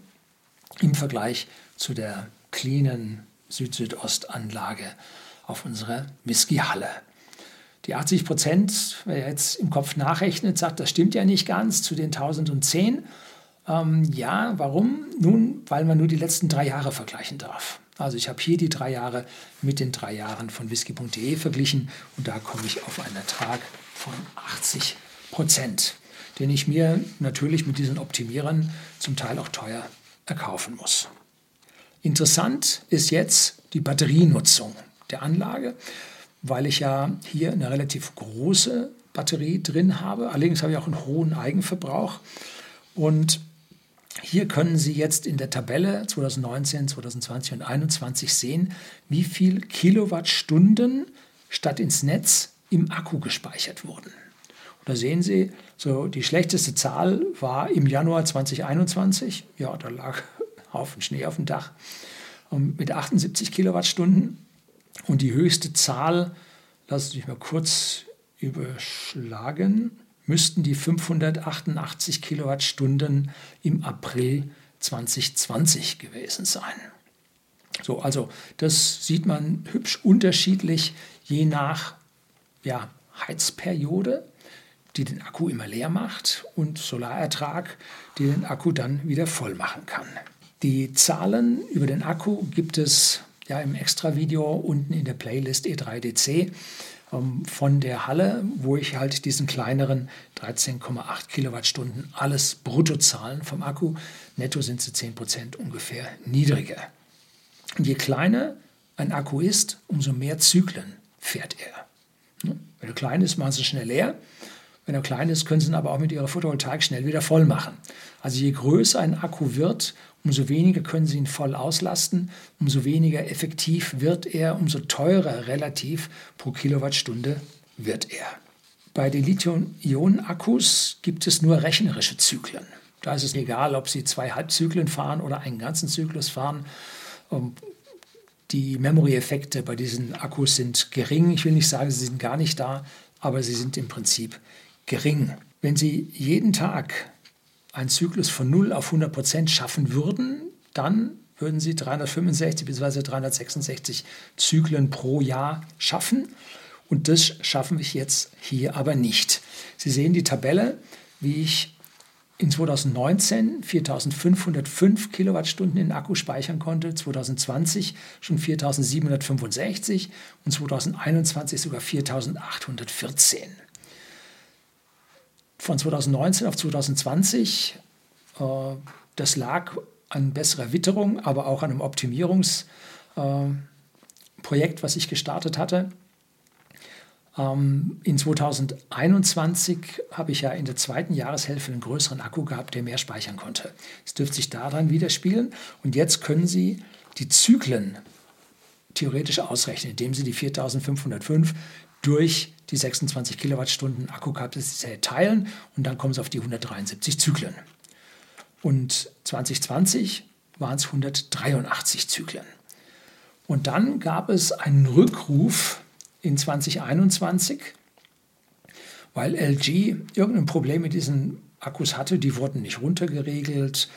im Vergleich zu der cleanen Süd-Südost-Anlage auf unserer Whiskyhalle. Die 80 Prozent, wer jetzt im Kopf nachrechnet, sagt, das stimmt ja nicht ganz zu den 1010. Ähm, ja, warum? Nun, weil man nur die letzten drei Jahre vergleichen darf. Also ich habe hier die drei Jahre mit den drei Jahren von whisky.de verglichen und da komme ich auf einen Ertrag von 80 Prozent, den ich mir natürlich mit diesen Optimierern zum Teil auch teuer erkaufen muss. Interessant ist jetzt die Batterienutzung der Anlage, weil ich ja hier eine relativ große Batterie drin habe. Allerdings habe ich auch einen hohen Eigenverbrauch. Und Hier können Sie jetzt in der Tabelle 2019, 2020 und 2021 sehen, wie viel Kilowattstunden statt ins Netz im Akku gespeichert wurden. Und da sehen Sie, so die schlechteste Zahl war im Januar 2021. Ja, da lag Haufen Schnee auf dem Dach mit 78 Kilowattstunden. Und die höchste Zahl, Sie mich mal kurz überschlagen, müssten die 588 Kilowattstunden im April 2020 gewesen sein. So, also das sieht man hübsch unterschiedlich je nach ja, Heizperiode, die den Akku immer leer macht und Solarertrag, die den Akku dann wieder voll machen kann. Die Zahlen über den Akku gibt es ja im Extra-Video unten in der Playlist E3DC ähm, von der Halle, wo ich halt diesen kleineren 13,8 Kilowattstunden alles Bruttozahlen vom Akku. Netto sind sie 10% ungefähr niedriger. Und je kleiner ein Akku ist, umso mehr Zyklen fährt er. Ne? Wenn er klein ist, machen sie schnell leer. Wenn er klein ist, können Sie ihn aber auch mit Ihrer Photovoltaik schnell wieder voll machen. Also je größer ein Akku wird, umso weniger können Sie ihn voll auslasten, umso weniger effektiv wird er, umso teurer relativ pro Kilowattstunde wird er. Bei den Lithium-Ionen-Akkus gibt es nur rechnerische Zyklen. Da ist es egal, ob Sie zwei Halbzyklen fahren oder einen ganzen Zyklus fahren. Ähm, die Memory-Effekte bei diesen Akkus sind gering. Ich will nicht sagen, sie sind gar nicht da, aber sie sind im Prinzip gering. Wenn Sie jeden Tag einen Zyklus von 0 auf 100 Prozent schaffen würden, dann würden Sie 365 bzw. 366 Zyklen pro Jahr schaffen. Und das schaffen wir jetzt hier aber nicht. Sie sehen die Tabelle, wie ich in 2019 4505 Kilowattstunden in Akku speichern konnte, 2020 schon 4765 und 2021 sogar 4814 von 2019 auf 2020. Äh, das lag an besserer Witterung, aber auch an einem Optimierungsprojekt, was ich gestartet hatte. Ähm, in 2021 habe ich ja in der zweiten Jahreshälfte einen größeren Akku gehabt, der mehr speichern konnte. Es dürfte sich daran widerspiegeln. Und jetzt können Sie die Zyklen theoretisch ausrechnen, indem Sie die 4505 durch die 26 Kilowattstunden Akkukapazität teilen und dann kommen sie auf die 173 Zyklen. Und 2020 waren es 183 Zyklen. Und dann gab es einen Rückruf in 2021, weil LG irgendein Problem mit diesen Akkus hatte, die wurden nicht runtergeregelt.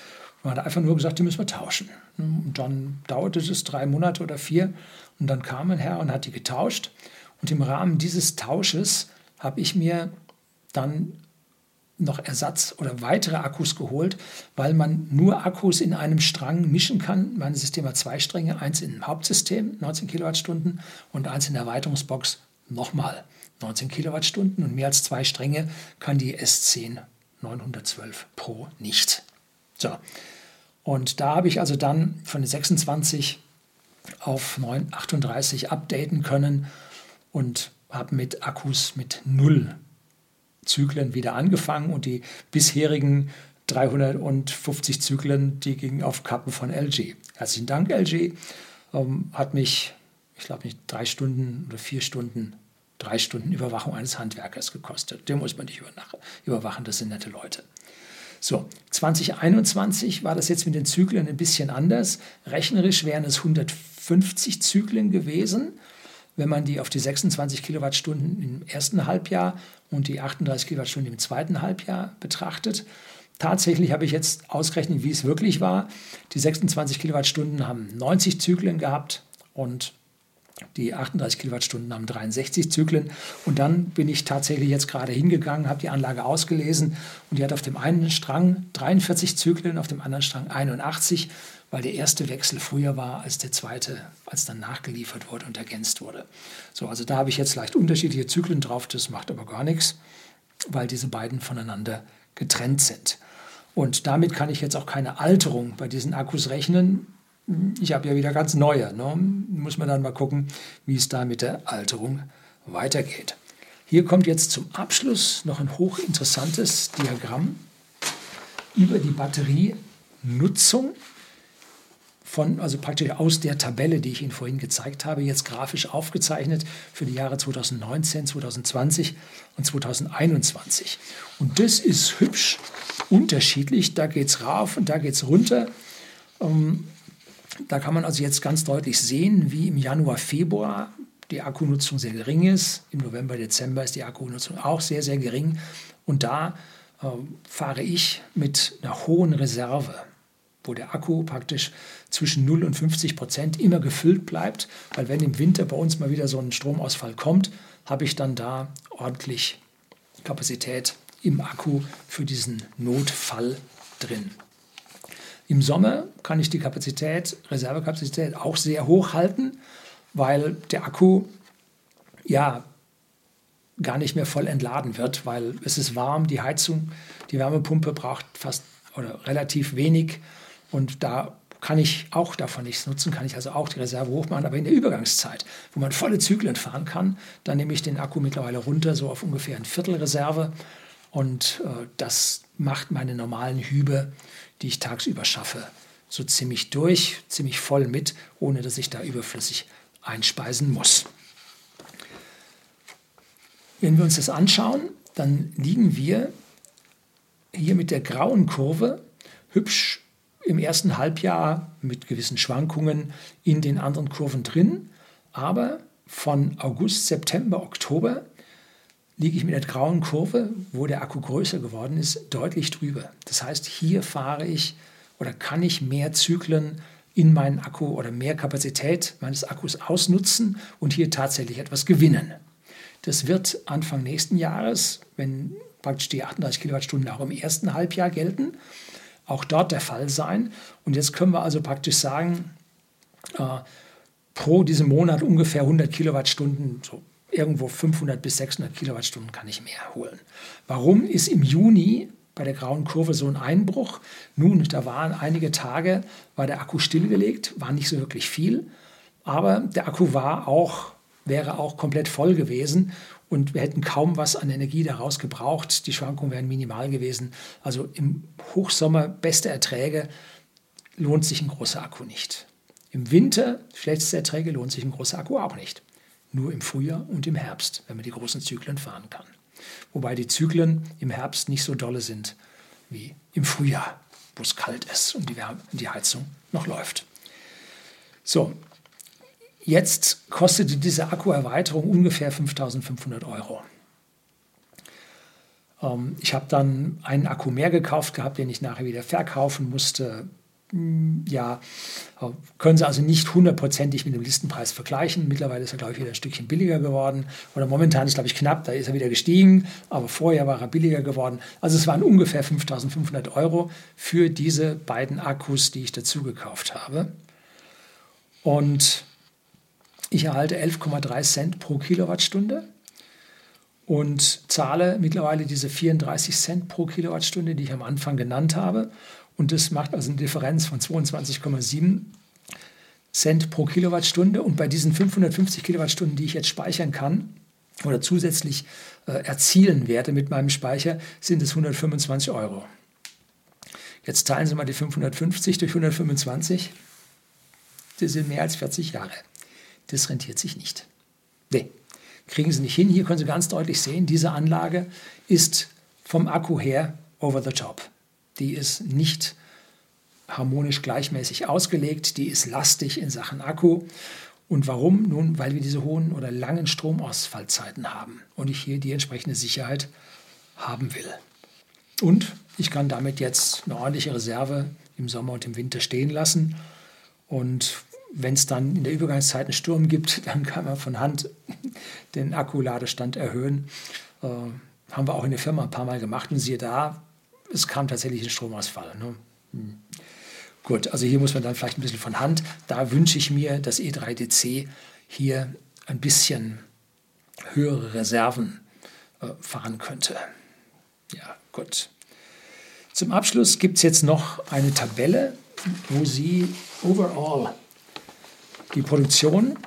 Man hat einfach nur gesagt, die müssen wir tauschen. Und dann dauerte es drei Monate oder vier und dann kam ein Herr und hat die getauscht. Und im Rahmen dieses Tausches habe ich mir dann noch Ersatz oder weitere Akkus geholt, weil man nur Akkus in einem Strang mischen kann. Mein System hat zwei Stränge, eins im Hauptsystem, 19 Kilowattstunden, und eins in der Erweiterungsbox, nochmal 19 Kilowattstunden. Und mehr als zwei Stränge kann die S10 912 Pro nicht. So. Und da habe ich also dann von den 26 auf 9, 38 updaten können und habe mit Akkus mit null Zyklen wieder angefangen und die bisherigen 350 Zyklen, die gingen auf Kappen von LG. Herzlichen Dank, LG. Ähm, hat mich, ich glaube nicht drei Stunden oder vier Stunden, drei Stunden Überwachung eines Handwerkers gekostet. Den muss man nicht überwachen, das sind nette Leute. So, 2021 war das jetzt mit den Zyklen ein bisschen anders. Rechnerisch wären es 150 Zyklen gewesen wenn man die auf die 26 Kilowattstunden im ersten Halbjahr und die 38 Kilowattstunden im zweiten Halbjahr betrachtet. Tatsächlich habe ich jetzt ausgerechnet, wie es wirklich war. Die 26 Kilowattstunden haben 90 Zyklen gehabt und die 38 Kilowattstunden haben 63 Zyklen. Und dann bin ich tatsächlich jetzt gerade hingegangen, habe die Anlage ausgelesen und die hat auf dem einen Strang 43 Zyklen, auf dem anderen Strang 81 weil der erste Wechsel früher war als der zweite, als dann nachgeliefert wurde und ergänzt wurde. So, also da habe ich jetzt leicht unterschiedliche Zyklen drauf, das macht aber gar nichts, weil diese beiden voneinander getrennt sind. Und damit kann ich jetzt auch keine Alterung bei diesen Akkus rechnen. Ich habe ja wieder ganz neue. Ne? Muss man dann mal gucken, wie es da mit der Alterung weitergeht. Hier kommt jetzt zum Abschluss noch ein hochinteressantes Diagramm über die Batterie Nutzung von, also praktisch aus der Tabelle, die ich Ihnen vorhin gezeigt habe, jetzt grafisch aufgezeichnet für die Jahre 2019, 2020 und 2021. Und das ist hübsch unterschiedlich. Da geht es rauf und da geht es runter. Ähm, da kann man also jetzt ganz deutlich sehen, wie im Januar, Februar die Akkunutzung sehr gering ist. Im November, Dezember ist die Akkunutzung auch sehr, sehr gering. Und da äh, fahre ich mit einer hohen Reserve wo der Akku praktisch zwischen 0 und 50 Prozent immer gefüllt bleibt, weil wenn im Winter bei uns mal wieder so ein Stromausfall kommt, habe ich dann da ordentlich Kapazität im Akku für diesen Notfall drin. Im Sommer kann ich die Kapazität, Reservekapazität auch sehr hoch halten, weil der Akku ja gar nicht mehr voll entladen wird, weil es ist warm, die Heizung, die Wärmepumpe braucht fast oder relativ wenig und da kann ich auch davon nichts nutzen, kann ich also auch die Reserve hochmachen. Aber in der Übergangszeit, wo man volle Zyklen fahren kann, dann nehme ich den Akku mittlerweile runter, so auf ungefähr ein Viertel Reserve. Und äh, das macht meine normalen Hübe, die ich tagsüber schaffe, so ziemlich durch, ziemlich voll mit, ohne dass ich da überflüssig einspeisen muss. Wenn wir uns das anschauen, dann liegen wir hier mit der grauen Kurve hübsch im ersten Halbjahr mit gewissen Schwankungen in den anderen Kurven drin. Aber von August, September, Oktober liege ich mit der grauen Kurve, wo der Akku größer geworden ist, deutlich drüber. Das heißt, hier fahre ich oder kann ich mehr Zyklen in meinen Akku oder mehr Kapazität meines Akkus ausnutzen und hier tatsächlich etwas gewinnen. Das wird Anfang nächsten Jahres, wenn praktisch die 38 Kilowattstunden auch im ersten Halbjahr gelten, auch dort der Fall sein. Und jetzt können wir also praktisch sagen, äh, pro diesem Monat ungefähr 100 Kilowattstunden, so irgendwo 500 bis 600 Kilowattstunden kann ich mehr holen. Warum ist im Juni bei der grauen Kurve so ein Einbruch? Nun, da waren einige Tage, war der Akku stillgelegt, war nicht so wirklich viel, aber der Akku war auch, wäre auch komplett voll gewesen und wir hätten kaum was an Energie daraus gebraucht. Die Schwankungen wären minimal gewesen. Also im Hochsommer beste Erträge lohnt sich ein großer Akku nicht. Im Winter schlechteste Erträge lohnt sich ein großer Akku auch nicht. Nur im Frühjahr und im Herbst, wenn man die großen Zyklen fahren kann. Wobei die Zyklen im Herbst nicht so dolle sind wie im Frühjahr, wo es kalt ist und die, Wärme, die Heizung noch läuft. So, Jetzt kostete diese Akkuerweiterung ungefähr 5500 Euro. Ähm, ich habe dann einen Akku mehr gekauft gehabt, den ich nachher wieder verkaufen musste. Hm, ja, äh, können Sie also nicht hundertprozentig mit dem Listenpreis vergleichen. Mittlerweile ist er, glaube ich, wieder ein Stückchen billiger geworden. Oder momentan ist, glaube ich, knapp, da ist er wieder gestiegen. Aber vorher war er billiger geworden. Also es waren ungefähr 5500 Euro für diese beiden Akkus, die ich dazu gekauft habe. Und ich erhalte 11,3 Cent pro Kilowattstunde und zahle mittlerweile diese 34 Cent pro Kilowattstunde, die ich am Anfang genannt habe. Und das macht also eine Differenz von 22,7 Cent pro Kilowattstunde. Und bei diesen 550 Kilowattstunden, die ich jetzt speichern kann oder zusätzlich äh, erzielen werde mit meinem Speicher, sind es 125 Euro. Jetzt teilen Sie mal die 550 durch 125. Das sind mehr als 40 Jahre das rentiert sich nicht. Nee, kriegen Sie nicht hin. Hier können Sie ganz deutlich sehen, diese Anlage ist vom Akku her over the top. Die ist nicht harmonisch gleichmäßig ausgelegt, die ist lastig in Sachen Akku. Und warum? Nun, weil wir diese hohen oder langen Stromausfallzeiten haben und ich hier die entsprechende Sicherheit haben will. Und ich kann damit jetzt eine ordentliche Reserve im Sommer und im Winter stehen lassen und wenn es dann in der Übergangszeit einen Sturm gibt, dann kann man von Hand den Akkuladestand erhöhen. Äh, haben wir auch in der Firma ein paar Mal gemacht und siehe da, es kam tatsächlich ein Stromausfall. Ne? Hm. Gut, also hier muss man dann vielleicht ein bisschen von Hand. Da wünsche ich mir, dass E3DC hier ein bisschen höhere Reserven äh, fahren könnte. Ja, gut. Zum Abschluss gibt es jetzt noch eine Tabelle, wo Sie overall die Produktion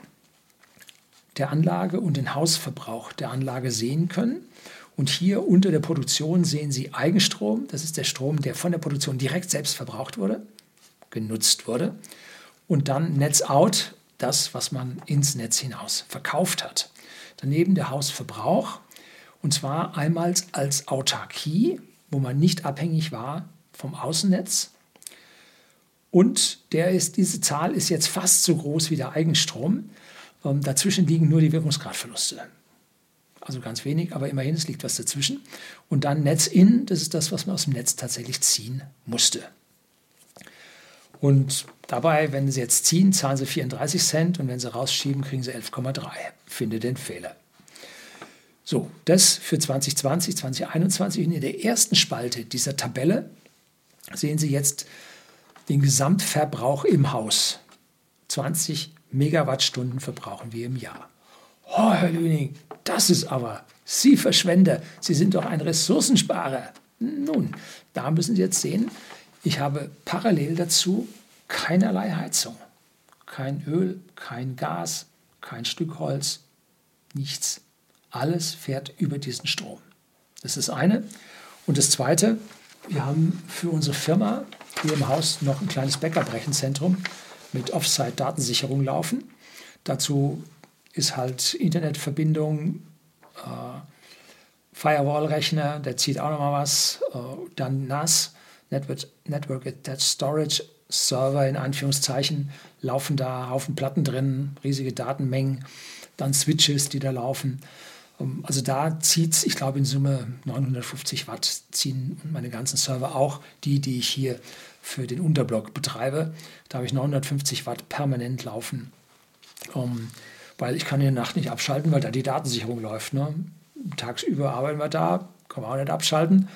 der Anlage und den Hausverbrauch der Anlage sehen können. Und hier unter der Produktion sehen Sie Eigenstrom. Das ist der Strom, der von der Produktion direkt selbst verbraucht wurde, genutzt wurde. Und dann Netz-out, das, was man ins Netz hinaus verkauft hat. Daneben der Hausverbrauch. Und zwar einmal als Autarkie, wo man nicht abhängig war vom Außennetz. Und der ist, diese Zahl ist jetzt fast so groß wie der Eigenstrom. Ähm, dazwischen liegen nur die Wirkungsgradverluste. Also ganz wenig, aber immerhin, es liegt was dazwischen. Und dann Netz-In, das ist das, was man aus dem Netz tatsächlich ziehen musste. Und dabei, wenn Sie jetzt ziehen, zahlen Sie 34 Cent und wenn Sie rausschieben, kriegen Sie 11,3. Finde den Fehler. So, das für 2020, 2021. Und in der ersten Spalte dieser Tabelle sehen Sie jetzt den Gesamtverbrauch im Haus. 20 Megawattstunden verbrauchen wir im Jahr. Oh, Herr Lüning, das ist aber, Sie Verschwender, Sie sind doch ein Ressourcensparer. Nun, da müssen Sie jetzt sehen, ich habe parallel dazu keinerlei Heizung. Kein Öl, kein Gas, kein Stück Holz, nichts. Alles fährt über diesen Strom. Das ist das eine. Und das zweite, wir haben für unsere Firma hier im Haus noch ein kleines Backup-Rechenzentrum mit Offsite-Datensicherung laufen. Dazu ist halt Internetverbindung, äh, Firewall-Rechner, der zieht auch nochmal was, äh, dann NAS, Network, Network Attached Storage Server in Anführungszeichen, laufen da Haufen Platten drin, riesige Datenmengen, dann Switches, die da laufen. Ähm, also da zieht es, ich glaube in Summe 950 Watt ziehen meine ganzen Server auch, die, die ich hier für den Unterblock betreibe. Da habe ich 950 Watt permanent laufen. Um, ähm, weil ich kann in der Nacht nicht abschalten, weil da die Datensicherung läuft. Ne? Tagsüber arbeiten wir da, kann man auch nicht abschalten.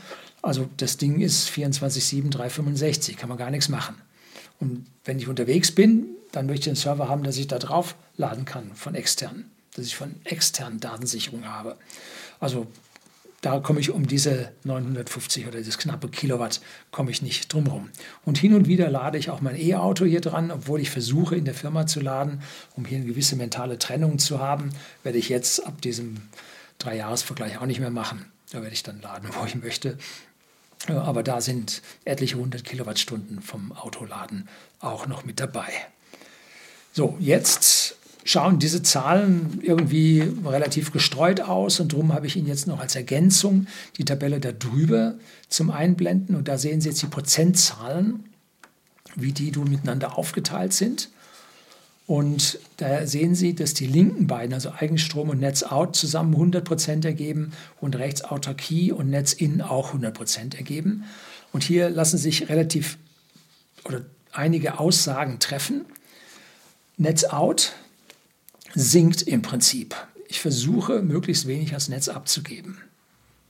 Also das Ding ist 24-7, 365, kann man gar nichts machen. Und wenn ich unterwegs bin, dann möchte ich einen Server haben, dass ich da drauf laden kann von extern, dass ich von externen Datensicherung habe. Also da komme ich um diese 950 oder das knappe Kilowatt komme ich nicht drumherum. Und hin und wieder lade ich auch mein E-Auto hier dran, obwohl ich versuche in der Firma zu laden, um hier eine gewisse mentale Trennung zu haben, werde ich jetzt ab diesem Drei-Jahres-Vergleich auch nicht mehr machen. Da werde ich dann laden, wo ich möchte. Aber da sind etliche hundert Kilowattstunden vom Autoladen auch noch mit dabei. So, jetzt schauen diese Zahlen irgendwie relativ gestreut aus und darum habe ich Ihnen jetzt noch als Ergänzung die Tabelle da drüber zum Einblenden und da sehen Sie jetzt die Prozentzahlen, wie die du miteinander aufgeteilt sind. Und da sehen Sie, dass die linken beiden, also Eigenstrom und Netz-out, zusammen 100% ergeben und rechts Autarkie und Netz-in auch 100% ergeben. Und hier lassen sich relativ oder einige Aussagen treffen. Netz-out sinkt im Prinzip. Ich versuche, möglichst wenig ans Netz abzugeben.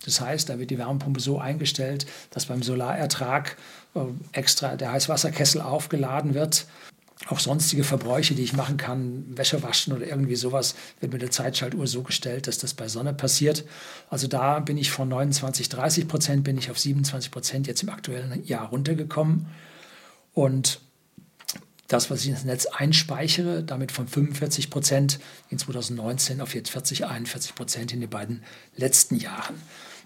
Das heißt, da wird die Wärmepumpe so eingestellt, dass beim Solarertrag äh, extra der Heißwasserkessel aufgeladen wird. Auch sonstige Verbräuche, die ich machen kann, Wäsche waschen oder irgendwie sowas, wird mit der Zeitschaltuhr so gestellt, dass das bei Sonne passiert. Also da bin ich von 29, 30 Prozent bin ich auf 27 Prozent jetzt im aktuellen Jahr runtergekommen. Und das, was ich ins Netz einspeichere, damit von 45 Prozent in 2019 auf jetzt 40, 41 Prozent in den beiden letzten Jahren.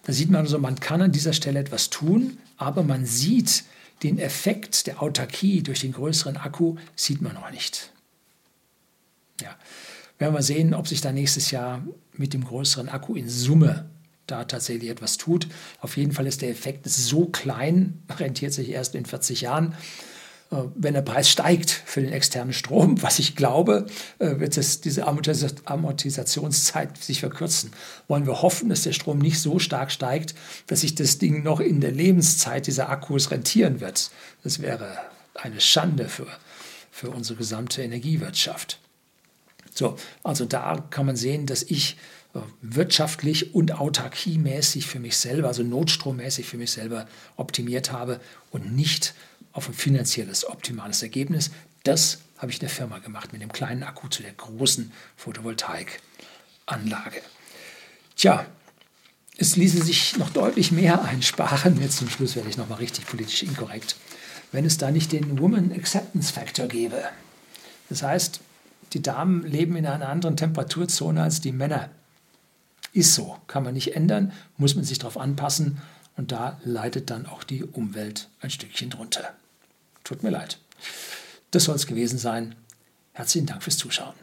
Da sieht man also, man kann an dieser Stelle etwas tun, aber man sieht den Effekt der Autarkie durch den größeren Akku, sieht man noch nicht. Ja, werden wir sehen, ob sich da nächstes Jahr mit dem größeren Akku in Summe da tatsächlich etwas tut. Auf jeden Fall ist der Effekt so klein, rentiert sich erst in 40 Jahren, wenn der Preis steigt für den externen Strom, was ich glaube, äh, wird es, diese Amortisationszeit sich verkürzen. Wollen wir hoffen, dass der Strom nicht so stark steigt, dass sich das Ding noch in der Lebenszeit dieser Akkus rentieren wird. Das wäre eine Schande für, für unsere gesamte Energiewirtschaft. So, also da kann man sehen, dass ich äh, wirtschaftlich und autarkiemäßig für mich selber, also notstrommäßig für mich selber optimiert habe und nicht auf ein finanzielles optimales Ergebnis. Das habe ich in der Firma gemacht mit dem kleinen Akku zu der großen Photovoltaikanlage. Tja, es ließe sich noch deutlich mehr einsparen. Jetzt zum Schluss werde ich nochmal richtig politisch inkorrekt, wenn es da nicht den Woman Acceptance Factor gäbe. Das heißt, die Damen leben in einer anderen Temperaturzone als die Männer. Ist so, kann man nicht ändern, muss man sich darauf anpassen und da leidet dann auch die Umwelt ein Stückchen drunter. Tut mir leid. Das soll es gewesen sein. Herzlichen Dank fürs Zuschauen.